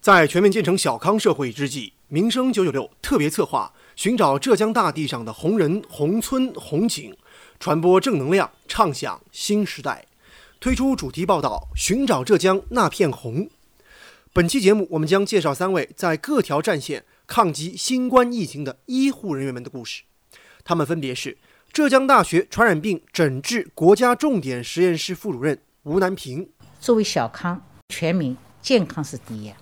在全面建成小康社会之际，民生九九六特别策划寻找浙江大地上的红人、红村、红景，传播正能量，畅想新时代，推出主题报道《寻找浙江那片红》。本期节目，我们将介绍三位在各条战线抗击新冠疫情的医护人员们的故事。他们分别是浙江大学传染病诊治国家重点实验室副主任吴南平。作为小康，全民健康是第一。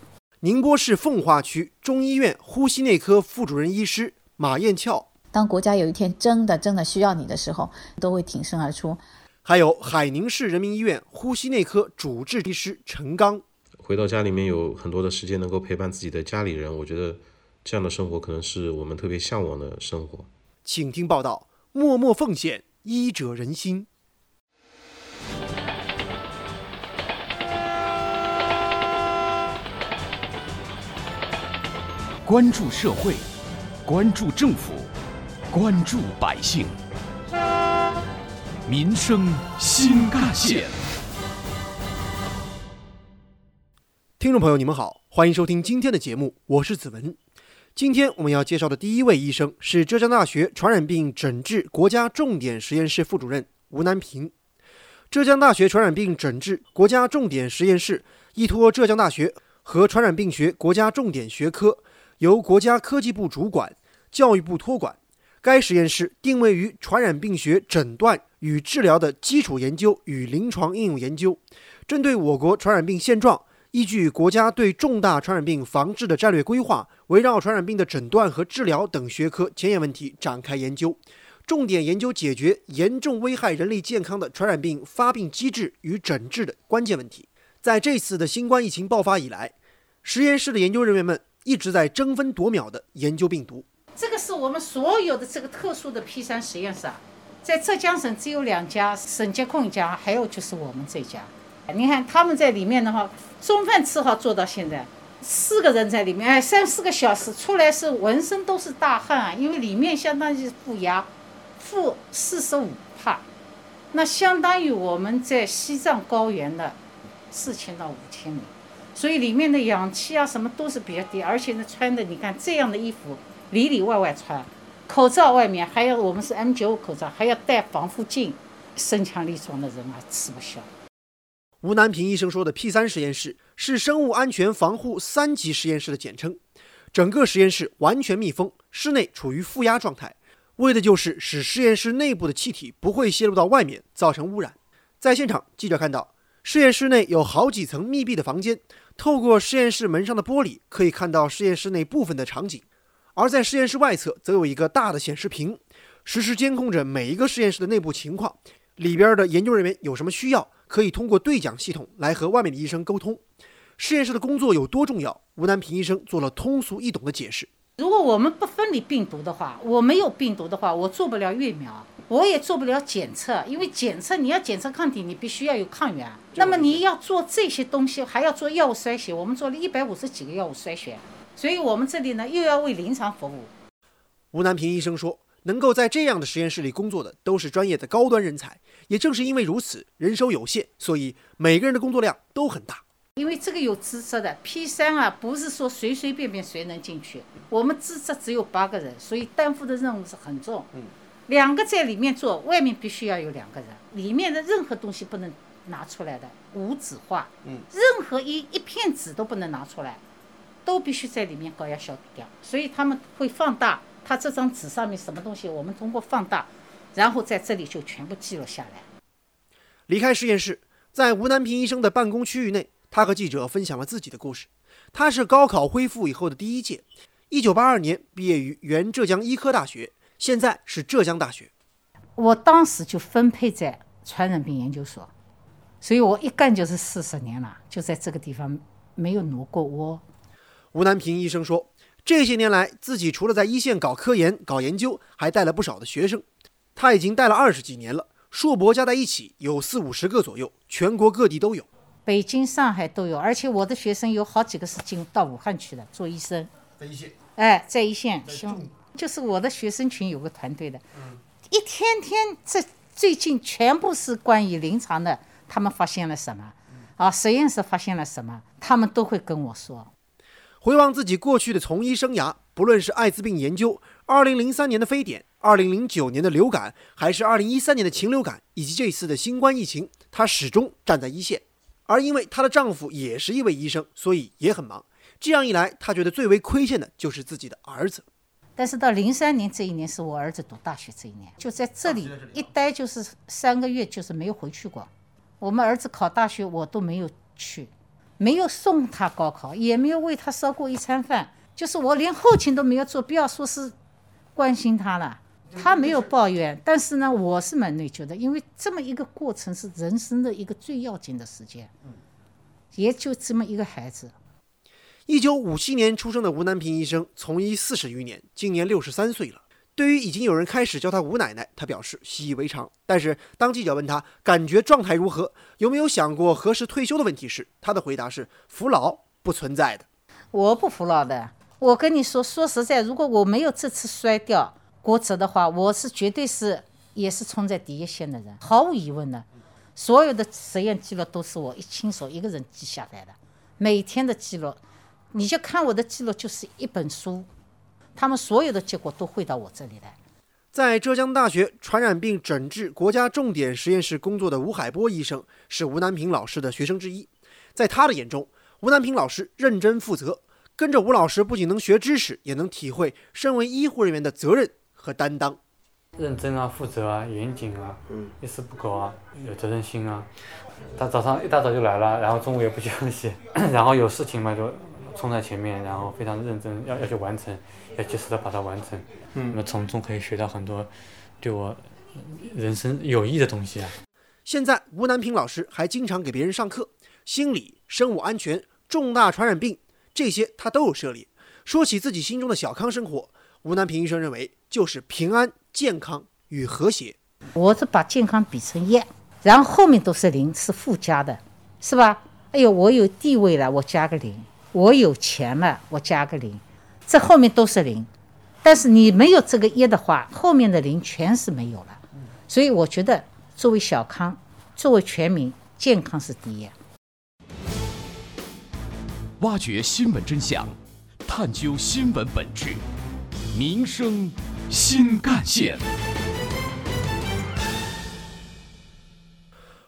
宁波市奉化区中医院呼吸内科副主任医师马艳俏。当国家有一天真的真的需要你的时候，都会挺身而出。还有海宁市人民医院呼吸内科主治医师陈刚。回到家里面有很多的时间能够陪伴自己的家里人，我觉得这样的生活可能是我们特别向往的生活。请听报道：默默奉献，医者仁心。关注社会，关注政府，关注百姓，民生新干线。听众朋友，你们好，欢迎收听今天的节目，我是子文。今天我们要介绍的第一位医生是浙江大学传染病诊治国家重点实验室副主任吴南平。浙江大学传染病诊治国家重点实验室依托浙江大学和传染病学国家重点学科，由国家科技部主管，教育部托管。该实验室定位于传染病学诊断与治疗的基础研究与临床应用研究，针对我国传染病现状。依据国家对重大传染病防治的战略规划，围绕传染病的诊断和治疗等学科前沿问题展开研究，重点研究解决严重危害人类健康的传染病发病机制与诊治的关键问题。在这次的新冠疫情爆发以来，实验室的研究人员们一直在争分夺秒地研究病毒。这个是我们所有的这个特殊的 P 三实验室，啊，在浙江省只有两家，省疾控一家，还有就是我们这家。你看他们在里面的话，中饭吃好做到现在，四个人在里面，哎，三四个小时出来是浑身都是大汗啊，因为里面相当于负压，负四十五帕，那相当于我们在西藏高原的四千到五千米，所以里面的氧气啊什么都是比较低，而且呢穿的你看这样的衣服里里外外穿，口罩外面还要我们是 N95 口罩，还要戴防护镜，身强力壮的人啊吃不消。吴南平医生说的 P 三实验室是生物安全防护三级实验室的简称，整个实验室完全密封，室内处于负压状态，为的就是使实验室内部的气体不会泄露到外面，造成污染。在现场，记者看到实验室内有好几层密闭的房间，透过实验室门上的玻璃可以看到实验室内部分的场景，而在实验室外侧则有一个大的显示屏，实时监控着每一个实验室的内部情况，里边的研究人员有什么需要。可以通过对讲系统来和外面的医生沟通。实验室的工作有多重要？吴南平医生做了通俗易懂的解释。如果我们不分离病毒的话，我没有病毒的话，我做不了疫苗，我也做不了检测。因为检测你要检测抗体，你必须要有抗原。那么你要做这些东西，还要做药物筛选。我们做了一百五十几个药物筛选，所以我们这里呢又要为临床服务。吴南平医生说。能够在这样的实验室里工作的都是专业的高端人才，也正是因为如此，人手有限，所以每个人的工作量都很大。因为这个有资质的 P 三啊，不是说随随便便谁能进去。我们资质只有八个人，所以担负的任务是很重。嗯，两个在里面做，外面必须要有两个人，里面的任何东西不能拿出来的，无纸化。嗯，任何一一片纸都不能拿出来，都必须在里面高压消毒掉。所以他们会放大。他这张纸上面什么东西，我们通过放大，然后在这里就全部记录下来。离开实验室，在吴南平医生的办公区域内，他和记者分享了自己的故事。他是高考恢复以后的第一届，一九八二年毕业于原浙江医科大学，现在是浙江大学。我当时就分配在传染病研究所，所以我一干就是四十年了，就在这个地方没有挪过窝。吴南平医生说。这些年来，自己除了在一线搞科研、搞研究，还带了不少的学生。他已经带了二十几年了，硕博加在一起有四五十个左右，全国各地都有，北京、上海都有。而且我的学生有好几个是进到武汉去的做医生，在一线。哎，在一线，就是我的学生群有个团队的，一天天这最近全部是关于临床的，他们发现了什么，啊，实验室发现了什么，他们都会跟我说。回望自己过去的从医生涯，不论是艾滋病研究、2003年的非典、2009年的流感，还是2013年的禽流感，以及这次的新冠疫情，她始终站在一线。而因为她的丈夫也是一位医生，所以也很忙。这样一来，她觉得最为亏欠的就是自己的儿子。但是到零三年这一年是我儿子读大学这一年，就在这里一待就是三个月，就是没有回去过。我们儿子考大学，我都没有去，没有送他高考，也没有为他烧过一餐饭，就是我连后勤都没有做，不要说是关心他了。他没有抱怨，但是呢，我是蛮内疚的，因为这么一个过程是人生的一个最要紧的时间，也就这么一个孩子。一九五七年出生的吴南平医生，从医四十余年，今年六十三岁了。对于已经有人开始叫他吴奶奶，他表示习以为常。但是当记者问他感觉状态如何，有没有想过何时退休的问题时，他的回答是：服老不存在的。我不服老的。我跟你说，说实在，如果我没有这次摔掉骨折的话，我是绝对是也是冲在第一线的人，毫无疑问的。所有的实验记录都是我一亲手一个人记下来的，每天的记录。你就看我的记录，就是一本书，他们所有的结果都汇到我这里来。在浙江大学传染病诊治国家重点实验室工作的吴海波医生是吴南平老师的学生之一，在他的眼中，吴南平老师认真负责，跟着吴老师不仅能学知识，也能体会身为医护人员的责任和担当。认真啊，负责啊，严谨啊，一丝不苟啊，有责任心啊。他早上一大早就来了，然后中午也不休息，然后有事情嘛就。冲在前面，然后非常认真，要要去完成，要及时的把它完成。嗯，那么从中可以学到很多对我人生有益的东西啊。现在吴南平老师还经常给别人上课，心理、生物安全、重大传染病这些他都有涉猎。说起自己心中的小康生活，吴南平医生认为就是平安、健康与和谐。我是把健康比成一，然后后面都是零，是附加的，是吧？哎呦，我有地位了，我加个零。我有钱了，我加个零，这后面都是零。但是你没有这个一的话，后面的零全是没有了。所以我觉得，作为小康，作为全民，健康是第一。挖掘新闻真相，探究新闻本质，民生新干线。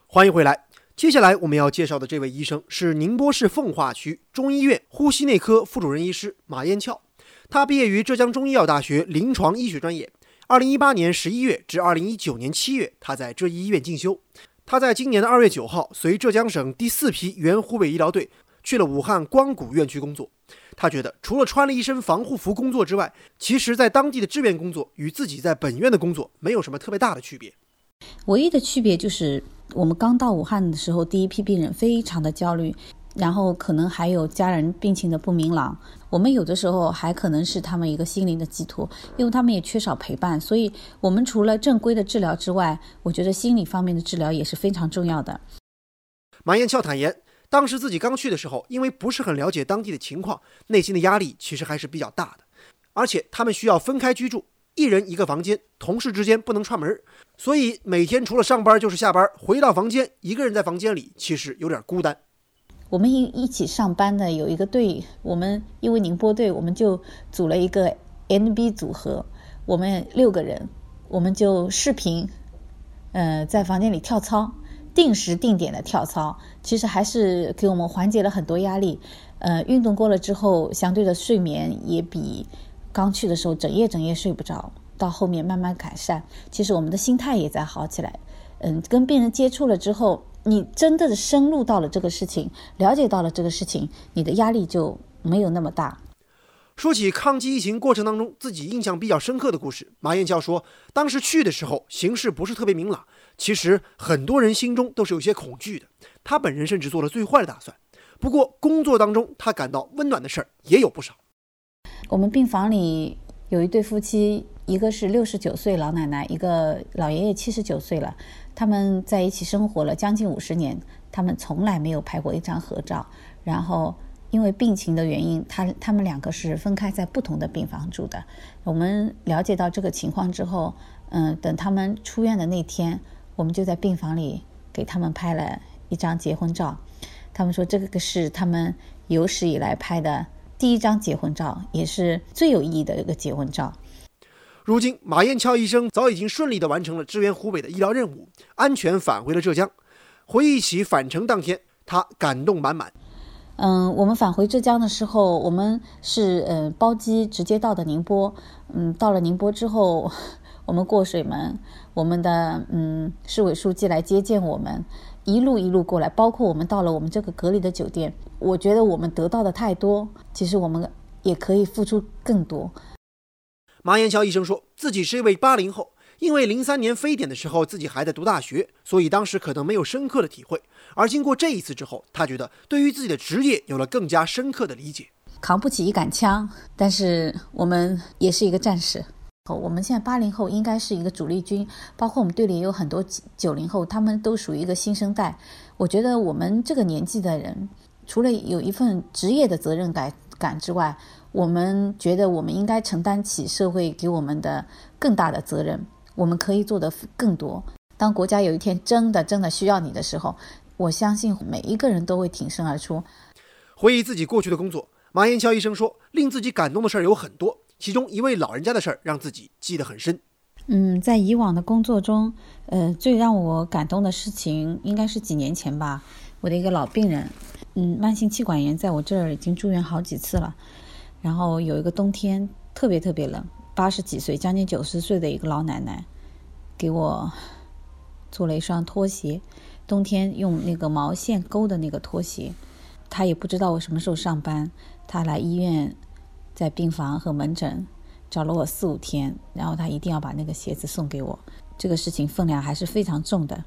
欢迎回来。接下来我们要介绍的这位医生是宁波市奉化区中医院呼吸内科副主任医师马彦翘。他毕业于浙江中医药大学临床医学专业。二零一八年十一月至二零一九年七月，他在浙医医院进修。他在今年的二月九号，随浙江省第四批原湖北医疗队去了武汉光谷院区工作。他觉得，除了穿了一身防护服工作之外，其实在当地的支援工作与自己在本院的工作没有什么特别大的区别。唯一的区别就是。我们刚到武汉的时候，第一批病人非常的焦虑，然后可能还有家人病情的不明朗。我们有的时候还可能是他们一个心灵的寄托，因为他们也缺少陪伴。所以，我们除了正规的治疗之外，我觉得心理方面的治疗也是非常重要的。马彦俏坦言，当时自己刚去的时候，因为不是很了解当地的情况，内心的压力其实还是比较大的，而且他们需要分开居住。一人一个房间，同事之间不能串门，所以每天除了上班就是下班。回到房间，一个人在房间里，其实有点孤单。我们一一起上班的有一个队，我们因为宁波队，我们就组了一个 NB 组合，我们六个人，我们就视频，呃，在房间里跳操，定时定点的跳操，其实还是给我们缓解了很多压力。呃，运动过了之后，相对的睡眠也比。刚去的时候，整夜整夜睡不着，到后面慢慢改善。其实我们的心态也在好起来。嗯，跟病人接触了之后，你真的深入到了这个事情，了解到了这个事情，你的压力就没有那么大。说起抗击疫情过程当中自己印象比较深刻的故事，马燕教说，当时去的时候形势不是特别明朗，其实很多人心中都是有些恐惧的。他本人甚至做了最坏的打算。不过工作当中他感到温暖的事儿也有不少。我们病房里有一对夫妻，一个是六十九岁老奶奶，一个老爷爷七十九岁了。他们在一起生活了将近五十年，他们从来没有拍过一张合照。然后因为病情的原因，他他们两个是分开在不同的病房住的。我们了解到这个情况之后，嗯，等他们出院的那天，我们就在病房里给他们拍了一张结婚照。他们说这个是他们有史以来拍的。第一张结婚照，也是最有意义的一个结婚照。如今，马彦翘医生早已经顺利地完成了支援湖北的医疗任务，安全返回了浙江。回忆起返程当天，他感动满满。嗯，我们返回浙江的时候，我们是呃包机直接到的宁波。嗯，到了宁波之后，我们过水门，我们的嗯市委书记来接见我们。一路一路过来，包括我们到了我们这个隔离的酒店，我觉得我们得到的太多，其实我们也可以付出更多。马延桥医生说自己是一位八零后，因为零三年非典的时候自己还在读大学，所以当时可能没有深刻的体会。而经过这一次之后，他觉得对于自己的职业有了更加深刻的理解。扛不起一杆枪，但是我们也是一个战士。我们现在八零后应该是一个主力军，包括我们队里也有很多九零后，他们都属于一个新生代。我觉得我们这个年纪的人，除了有一份职业的责任感感之外，我们觉得我们应该承担起社会给我们的更大的责任。我们可以做的更多。当国家有一天真的真的需要你的时候，我相信每一个人都会挺身而出。回忆自己过去的工作，马延桥医生说，令自己感动的事儿有很多。其中一位老人家的事儿让自己记得很深。嗯，在以往的工作中，呃，最让我感动的事情应该是几年前吧。我的一个老病人，嗯，慢性气管炎，在我这儿已经住院好几次了。然后有一个冬天特别特别冷，八十几岁，将近九十岁的一个老奶奶，给我做了一双拖鞋，冬天用那个毛线勾的那个拖鞋。她也不知道我什么时候上班，她来医院。在病房和门诊找了我四五天，然后他一定要把那个鞋子送给我。这个事情分量还是非常重的。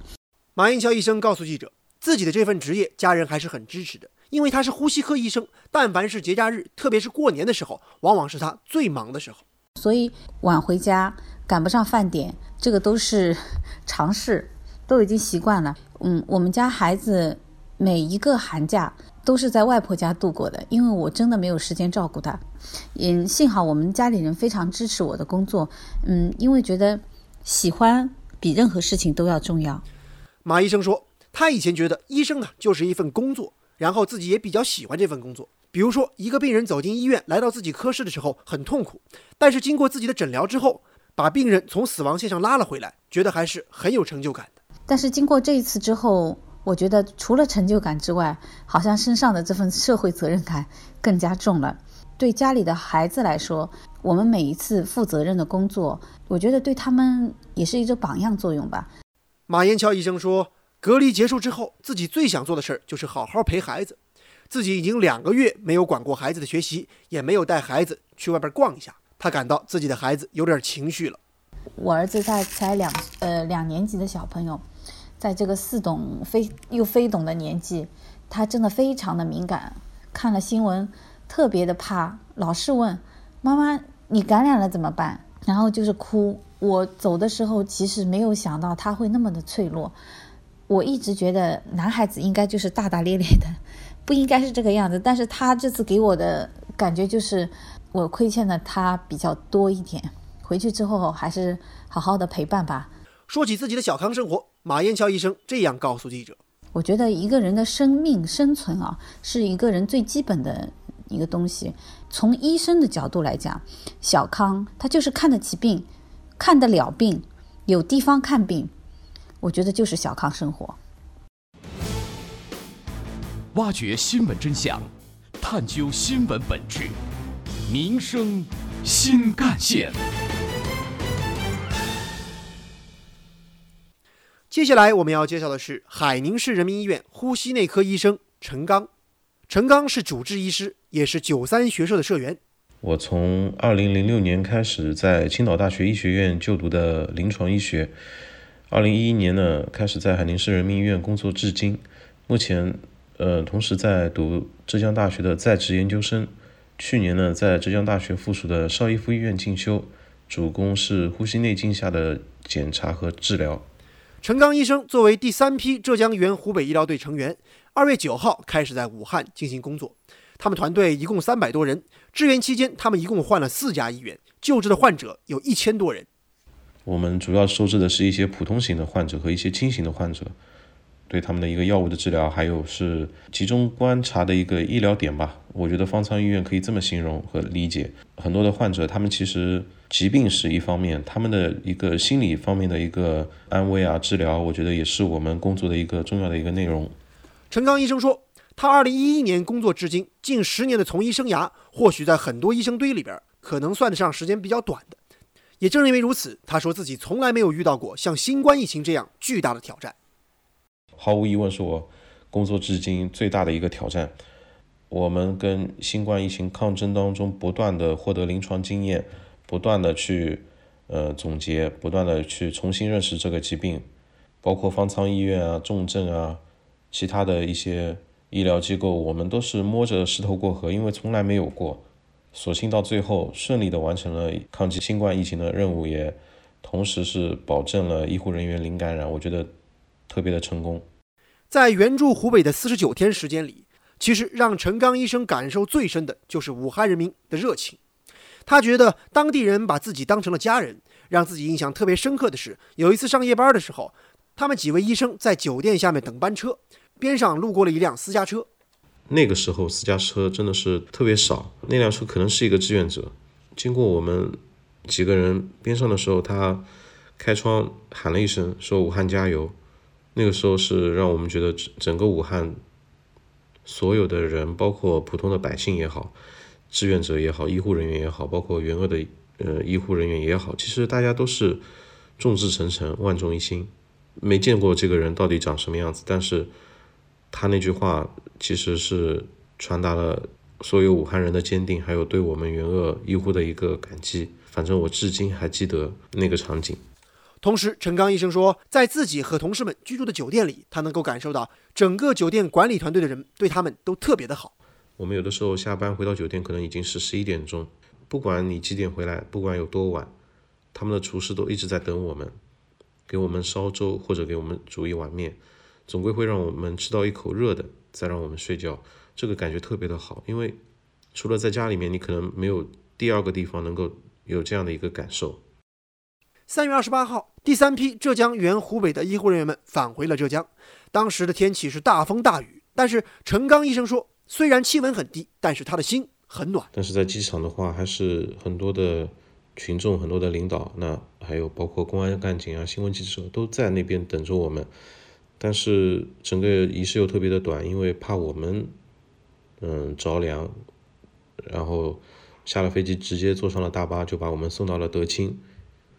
马英桥医生告诉记者，自己的这份职业，家人还是很支持的，因为他是呼吸科医生。但凡是节假日，特别是过年的时候，往往是他最忙的时候。所以晚回家赶不上饭点，这个都是常事，都已经习惯了。嗯，我们家孩子每一个寒假。都是在外婆家度过的，因为我真的没有时间照顾他。嗯，幸好我们家里人非常支持我的工作。嗯，因为觉得喜欢比任何事情都要重要。马医生说，他以前觉得医生啊就是一份工作，然后自己也比较喜欢这份工作。比如说，一个病人走进医院来到自己科室的时候很痛苦，但是经过自己的诊疗之后，把病人从死亡线上拉了回来，觉得还是很有成就感的。但是经过这一次之后。我觉得除了成就感之外，好像身上的这份社会责任感更加重了。对家里的孩子来说，我们每一次负责任的工作，我觉得对他们也是一个榜样作用吧。马延桥医生说，隔离结束之后，自己最想做的事儿就是好好陪孩子。自己已经两个月没有管过孩子的学习，也没有带孩子去外边逛一下，他感到自己的孩子有点情绪了。我儿子在才两呃两年级的小朋友。在这个似懂非又非懂的年纪，他真的非常的敏感。看了新闻，特别的怕，老是问妈妈：“你感染了怎么办？”然后就是哭。我走的时候，其实没有想到他会那么的脆弱。我一直觉得男孩子应该就是大大咧咧的，不应该是这个样子。但是他这次给我的感觉就是，我亏欠了他比较多一点。回去之后，还是好好的陪伴吧。说起自己的小康生活。马彦桥医生这样告诉记者：“我觉得一个人的生命生存啊，是一个人最基本的一个东西。从医生的角度来讲，小康他就是看得起病，看得了病，有地方看病。我觉得就是小康生活。挖掘新闻真相，探究新闻本质，民生新干线。”接下来我们要介绍的是海宁市人民医院呼吸内科医生陈刚。陈刚是主治医师，也是九三学社的社员。我从二零零六年开始在青岛大学医学院就读的临床医学，二零一一年呢开始在海宁市人民医院工作至今。目前，呃，同时在读浙江大学的在职研究生。去年呢，在浙江大学附属的邵逸夫医院进修，主攻是呼吸内镜下的检查和治疗。陈刚医生作为第三批浙江援湖北医疗队成员，二月九号开始在武汉进行工作。他们团队一共三百多人，支援期间他们一共换了四家医院，救治的患者有一千多人。我们主要收治的是一些普通型的患者和一些轻型的患者。对他们的一个药物的治疗，还有是集中观察的一个医疗点吧。我觉得方舱医院可以这么形容和理解。很多的患者，他们其实疾病是一方面，他们的一个心理方面的一个安慰啊、治疗，我觉得也是我们工作的一个重要的一个内容。陈刚医生说，他二零一一年工作至今近十年的从医生涯，或许在很多医生堆里边，可能算得上时间比较短的。也正因为如此，他说自己从来没有遇到过像新冠疫情这样巨大的挑战。毫无疑问，是我工作至今最大的一个挑战。我们跟新冠疫情抗争当中，不断的获得临床经验，不断的去呃总结，不断的去重新认识这个疾病，包括方舱医院啊、重症啊，其他的一些医疗机构，我们都是摸着石头过河，因为从来没有过。所幸到最后顺利的完成了抗击新冠疫情的任务，也同时是保证了医护人员零感染，我觉得特别的成功。在援助湖北的四十九天时间里，其实让陈刚医生感受最深的就是武汉人民的热情。他觉得当地人把自己当成了家人。让自己印象特别深刻的是，有一次上夜班的时候，他们几位医生在酒店下面等班车，边上路过了一辆私家车。那个时候私家车真的是特别少，那辆车可能是一个志愿者，经过我们几个人边上的时候，他开窗喊了一声，说“武汉加油”。那个时候是让我们觉得整个武汉所有的人，包括普通的百姓也好，志愿者也好，医护人员也好，包括援鄂的呃医护人员也好，其实大家都是众志成城、万众一心。没见过这个人到底长什么样子，但是他那句话其实是传达了所有武汉人的坚定，还有对我们援鄂医护的一个感激。反正我至今还记得那个场景。同时，陈刚医生说，在自己和同事们居住的酒店里，他能够感受到整个酒店管理团队的人对他们都特别的好。我们有的时候下班回到酒店，可能已经是十一点钟，不管你几点回来，不管有多晚，他们的厨师都一直在等我们，给我们烧粥或者给我们煮一碗面，总归会让我们吃到一口热的，再让我们睡觉。这个感觉特别的好，因为除了在家里面，你可能没有第二个地方能够有这样的一个感受。三月二十八号。第三批浙江原湖北的医护人员们返回了浙江，当时的天气是大风大雨，但是陈刚医生说，虽然气温很低，但是他的心很暖。但是在机场的话，还是很多的群众、很多的领导，那还有包括公安干警啊、新闻记者都在那边等着我们。但是整个仪式又特别的短，因为怕我们嗯着凉，然后下了飞机直接坐上了大巴，就把我们送到了德清。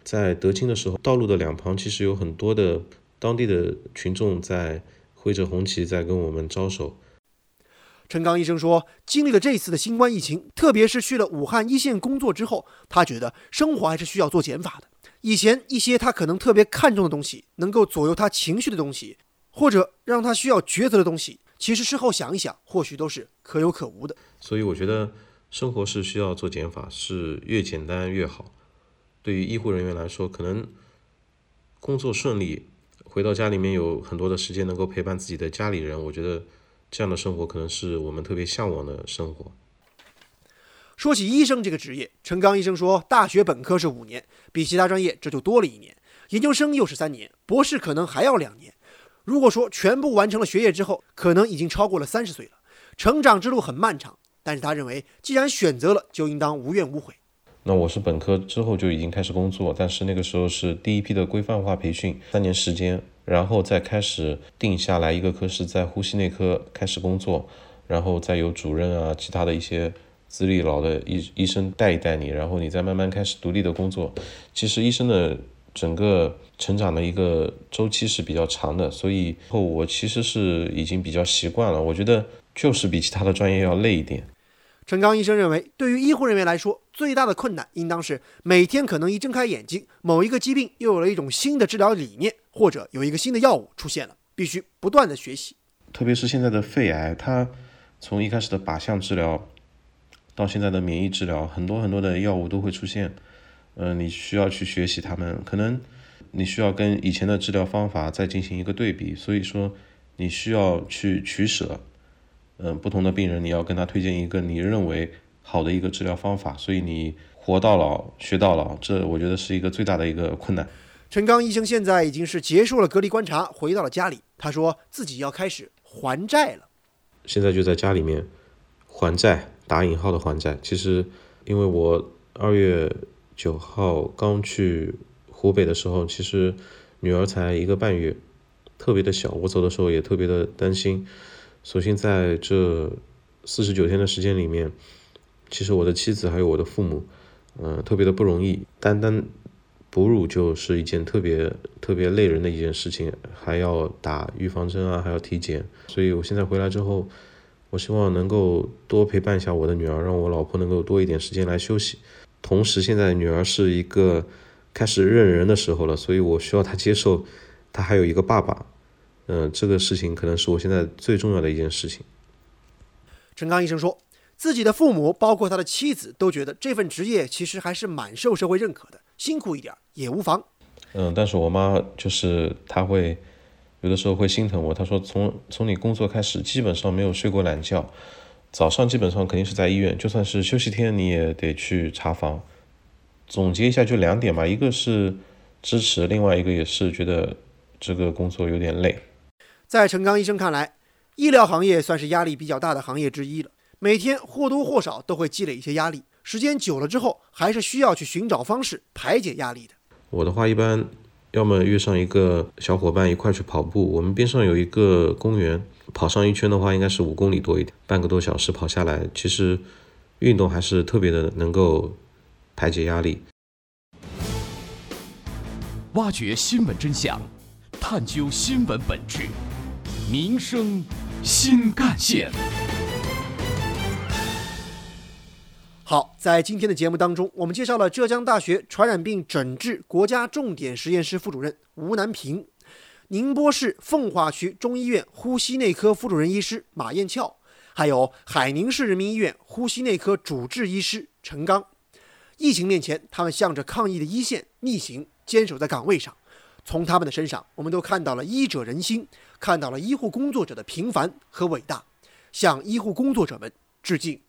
在德清的时候，道路的两旁其实有很多的当地的群众在挥着红旗在跟我们招手。陈刚医生说，经历了这次的新冠疫情，特别是去了武汉一线工作之后，他觉得生活还是需要做减法的。以前一些他可能特别看重的东西，能够左右他情绪的东西，或者让他需要抉择的东西，其实事后想一想，或许都是可有可无的。所以我觉得生活是需要做减法，是越简单越好。对于医护人员来说，可能工作顺利，回到家里面有很多的时间能够陪伴自己的家里人，我觉得这样的生活可能是我们特别向往的生活。说起医生这个职业，陈刚医生说，大学本科是五年，比其他专业这就多了一年；研究生又是三年，博士可能还要两年。如果说全部完成了学业之后，可能已经超过了三十岁了。成长之路很漫长，但是他认为，既然选择了，就应当无怨无悔。那我是本科之后就已经开始工作，但是那个时候是第一批的规范化培训，三年时间，然后再开始定下来一个科室，在呼吸内科开始工作，然后再有主任啊，其他的一些资历老的医医生带一带你，然后你再慢慢开始独立的工作。其实医生的整个成长的一个周期是比较长的，所以后我其实是已经比较习惯了，我觉得就是比其他的专业要累一点。陈刚医生认为，对于医护人员来说，最大的困难应当是每天可能一睁开眼睛，某一个疾病又有了一种新的治疗理念，或者有一个新的药物出现了，必须不断的学习。特别是现在的肺癌，它从一开始的靶向治疗，到现在的免疫治疗，很多很多的药物都会出现。嗯，你需要去学习他们，可能你需要跟以前的治疗方法再进行一个对比，所以说你需要去取舍。嗯，不同的病人，你要跟他推荐一个你认为好的一个治疗方法，所以你活到老学到老，这我觉得是一个最大的一个困难。陈刚医生现在已经是结束了隔离观察，回到了家里。他说自己要开始还债了。现在就在家里面还债，打引号的还债。其实，因为我二月九号刚去湖北的时候，其实女儿才一个半月，特别的小。我走的时候也特别的担心。所幸在这四十九天的时间里面，其实我的妻子还有我的父母，嗯，特别的不容易。单单哺乳就是一件特别特别累人的一件事情，还要打预防针啊，还要体检。所以我现在回来之后，我希望能够多陪伴一下我的女儿，让我老婆能够多一点时间来休息。同时，现在女儿是一个开始认人的时候了，所以我需要她接受，她还有一个爸爸。嗯，这个事情可能是我现在最重要的一件事情。陈刚医生说。自己的父母，包括他的妻子，都觉得这份职业其实还是蛮受社会认可的，辛苦一点也无妨。嗯，但是我妈就是她会有的时候会心疼我，她说从从你工作开始，基本上没有睡过懒觉，早上基本上肯定是在医院，就算是休息天你也得去查房。总结一下就两点吧，一个是支持，另外一个也是觉得这个工作有点累。在陈刚医生看来，医疗行业算是压力比较大的行业之一了。每天或多或少都会积累一些压力，时间久了之后，还是需要去寻找方式排解压力的。我的话一般，要么约上一个小伙伴一块去跑步。我们边上有一个公园，跑上一圈的话，应该是五公里多一点，半个多小时跑下来，其实运动还是特别的能够排解压力。挖掘新闻真相，探究新闻本质，民生新干线。好，在今天的节目当中，我们介绍了浙江大学传染病诊治国家重点实验室副主任吴南平，宁波市奉化区中医院呼吸内科副主任医师马艳俏，还有海宁市人民医院呼吸内科主治医师陈刚。疫情面前，他们向着抗疫的一线逆行，坚守在岗位上。从他们的身上，我们都看到了医者仁心，看到了医护工作者的平凡和伟大，向医护工作者们致敬。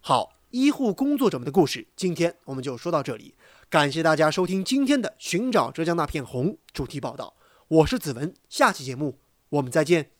好。医护工作者们的故事，今天我们就说到这里。感谢大家收听今天的《寻找浙江那片红》主题报道，我是子文，下期节目我们再见。